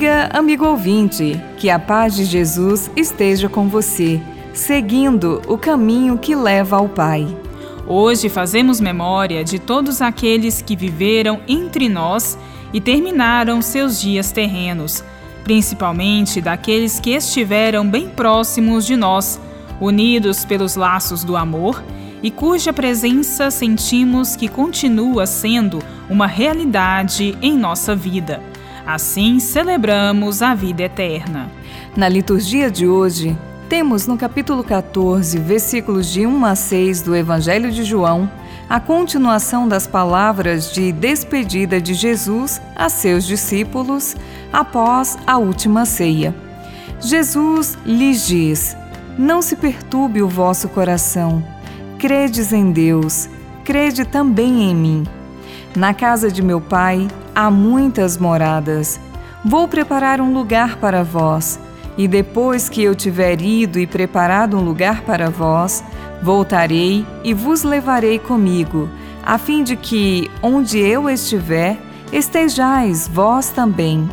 Amiga, amigo ouvinte, que a paz de Jesus esteja com você, seguindo o caminho que leva ao Pai. Hoje fazemos memória de todos aqueles que viveram entre nós e terminaram seus dias terrenos, principalmente daqueles que estiveram bem próximos de nós, unidos pelos laços do amor e cuja presença sentimos que continua sendo uma realidade em nossa vida. Assim celebramos a vida eterna. Na liturgia de hoje, temos no capítulo 14, versículos de 1 a 6 do Evangelho de João, a continuação das palavras de despedida de Jesus a seus discípulos após a última ceia. Jesus lhes diz: Não se perturbe o vosso coração. Credes em Deus, crede também em mim. Na casa de meu pai há muitas moradas. Vou preparar um lugar para vós. E depois que eu tiver ido e preparado um lugar para vós, voltarei e vos levarei comigo, a fim de que, onde eu estiver, estejais vós também.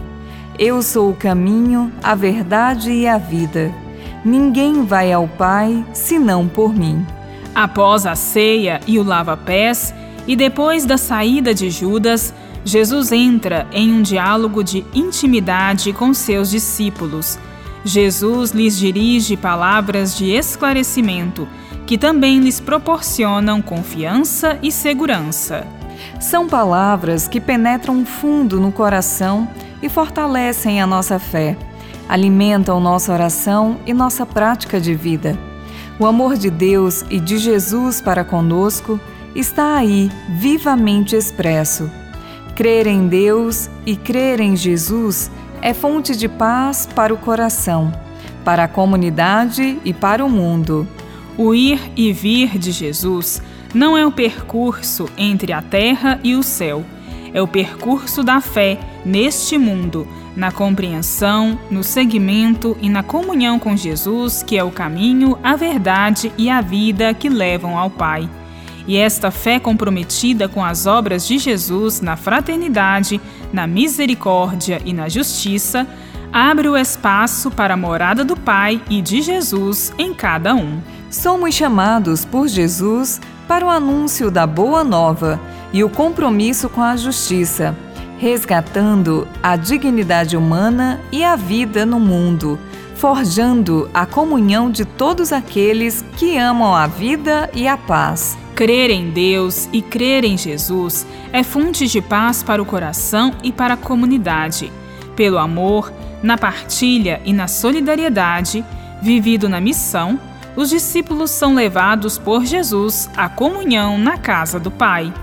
Eu sou o caminho, a verdade e a vida. Ninguém vai ao Pai senão por mim. Após a ceia e o lava-pés, e depois da saída de Judas, Jesus entra em um diálogo de intimidade com seus discípulos. Jesus lhes dirige palavras de esclarecimento, que também lhes proporcionam confiança e segurança. São palavras que penetram fundo no coração e fortalecem a nossa fé, alimentam nossa oração e nossa prática de vida. O amor de Deus e de Jesus para conosco está aí, vivamente expresso. Crer em Deus e crer em Jesus é fonte de paz para o coração, para a comunidade e para o mundo. O ir e vir de Jesus não é o percurso entre a terra e o céu, é o percurso da fé neste mundo, na compreensão, no seguimento e na comunhão com Jesus, que é o caminho, a verdade e a vida que levam ao Pai. E esta fé comprometida com as obras de Jesus na fraternidade, na misericórdia e na justiça, abre o espaço para a morada do Pai e de Jesus em cada um. Somos chamados por Jesus para o anúncio da Boa Nova e o compromisso com a justiça, resgatando a dignidade humana e a vida no mundo, forjando a comunhão de todos aqueles que amam a vida e a paz. Crer em Deus e crer em Jesus é fonte de paz para o coração e para a comunidade. Pelo amor, na partilha e na solidariedade, vivido na missão, os discípulos são levados por Jesus à comunhão na casa do Pai.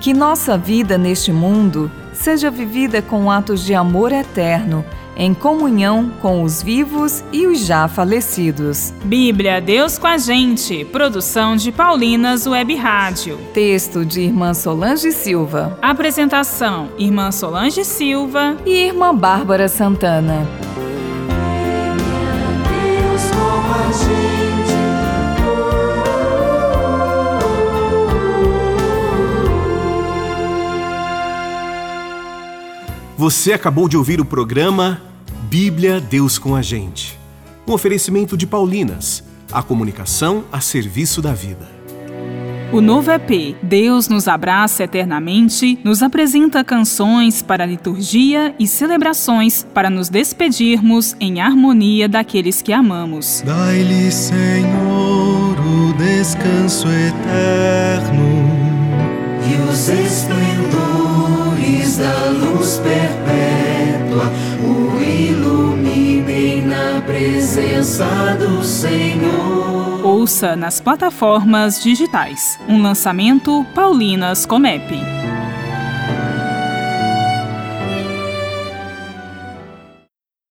Que nossa vida neste mundo seja vivida com atos de amor eterno em comunhão com os vivos e os já falecidos. Bíblia Deus com a gente, produção de Paulinas Web Rádio. Texto de Irmã Solange Silva. Apresentação: Irmã Solange Silva e Irmã Bárbara Santana. Deus com a gente. Você acabou de ouvir o programa Bíblia Deus com a Gente. Um oferecimento de Paulinas, a comunicação a serviço da vida. O novo EP Deus nos abraça eternamente nos apresenta canções para liturgia e celebrações para nos despedirmos em harmonia daqueles que amamos. Dai-lhe, Senhor, o descanso eterno e os esplendores da luz perpétua o iluminem na presença do Senhor. Ouça nas plataformas digitais. Um lançamento Paulinas Comep.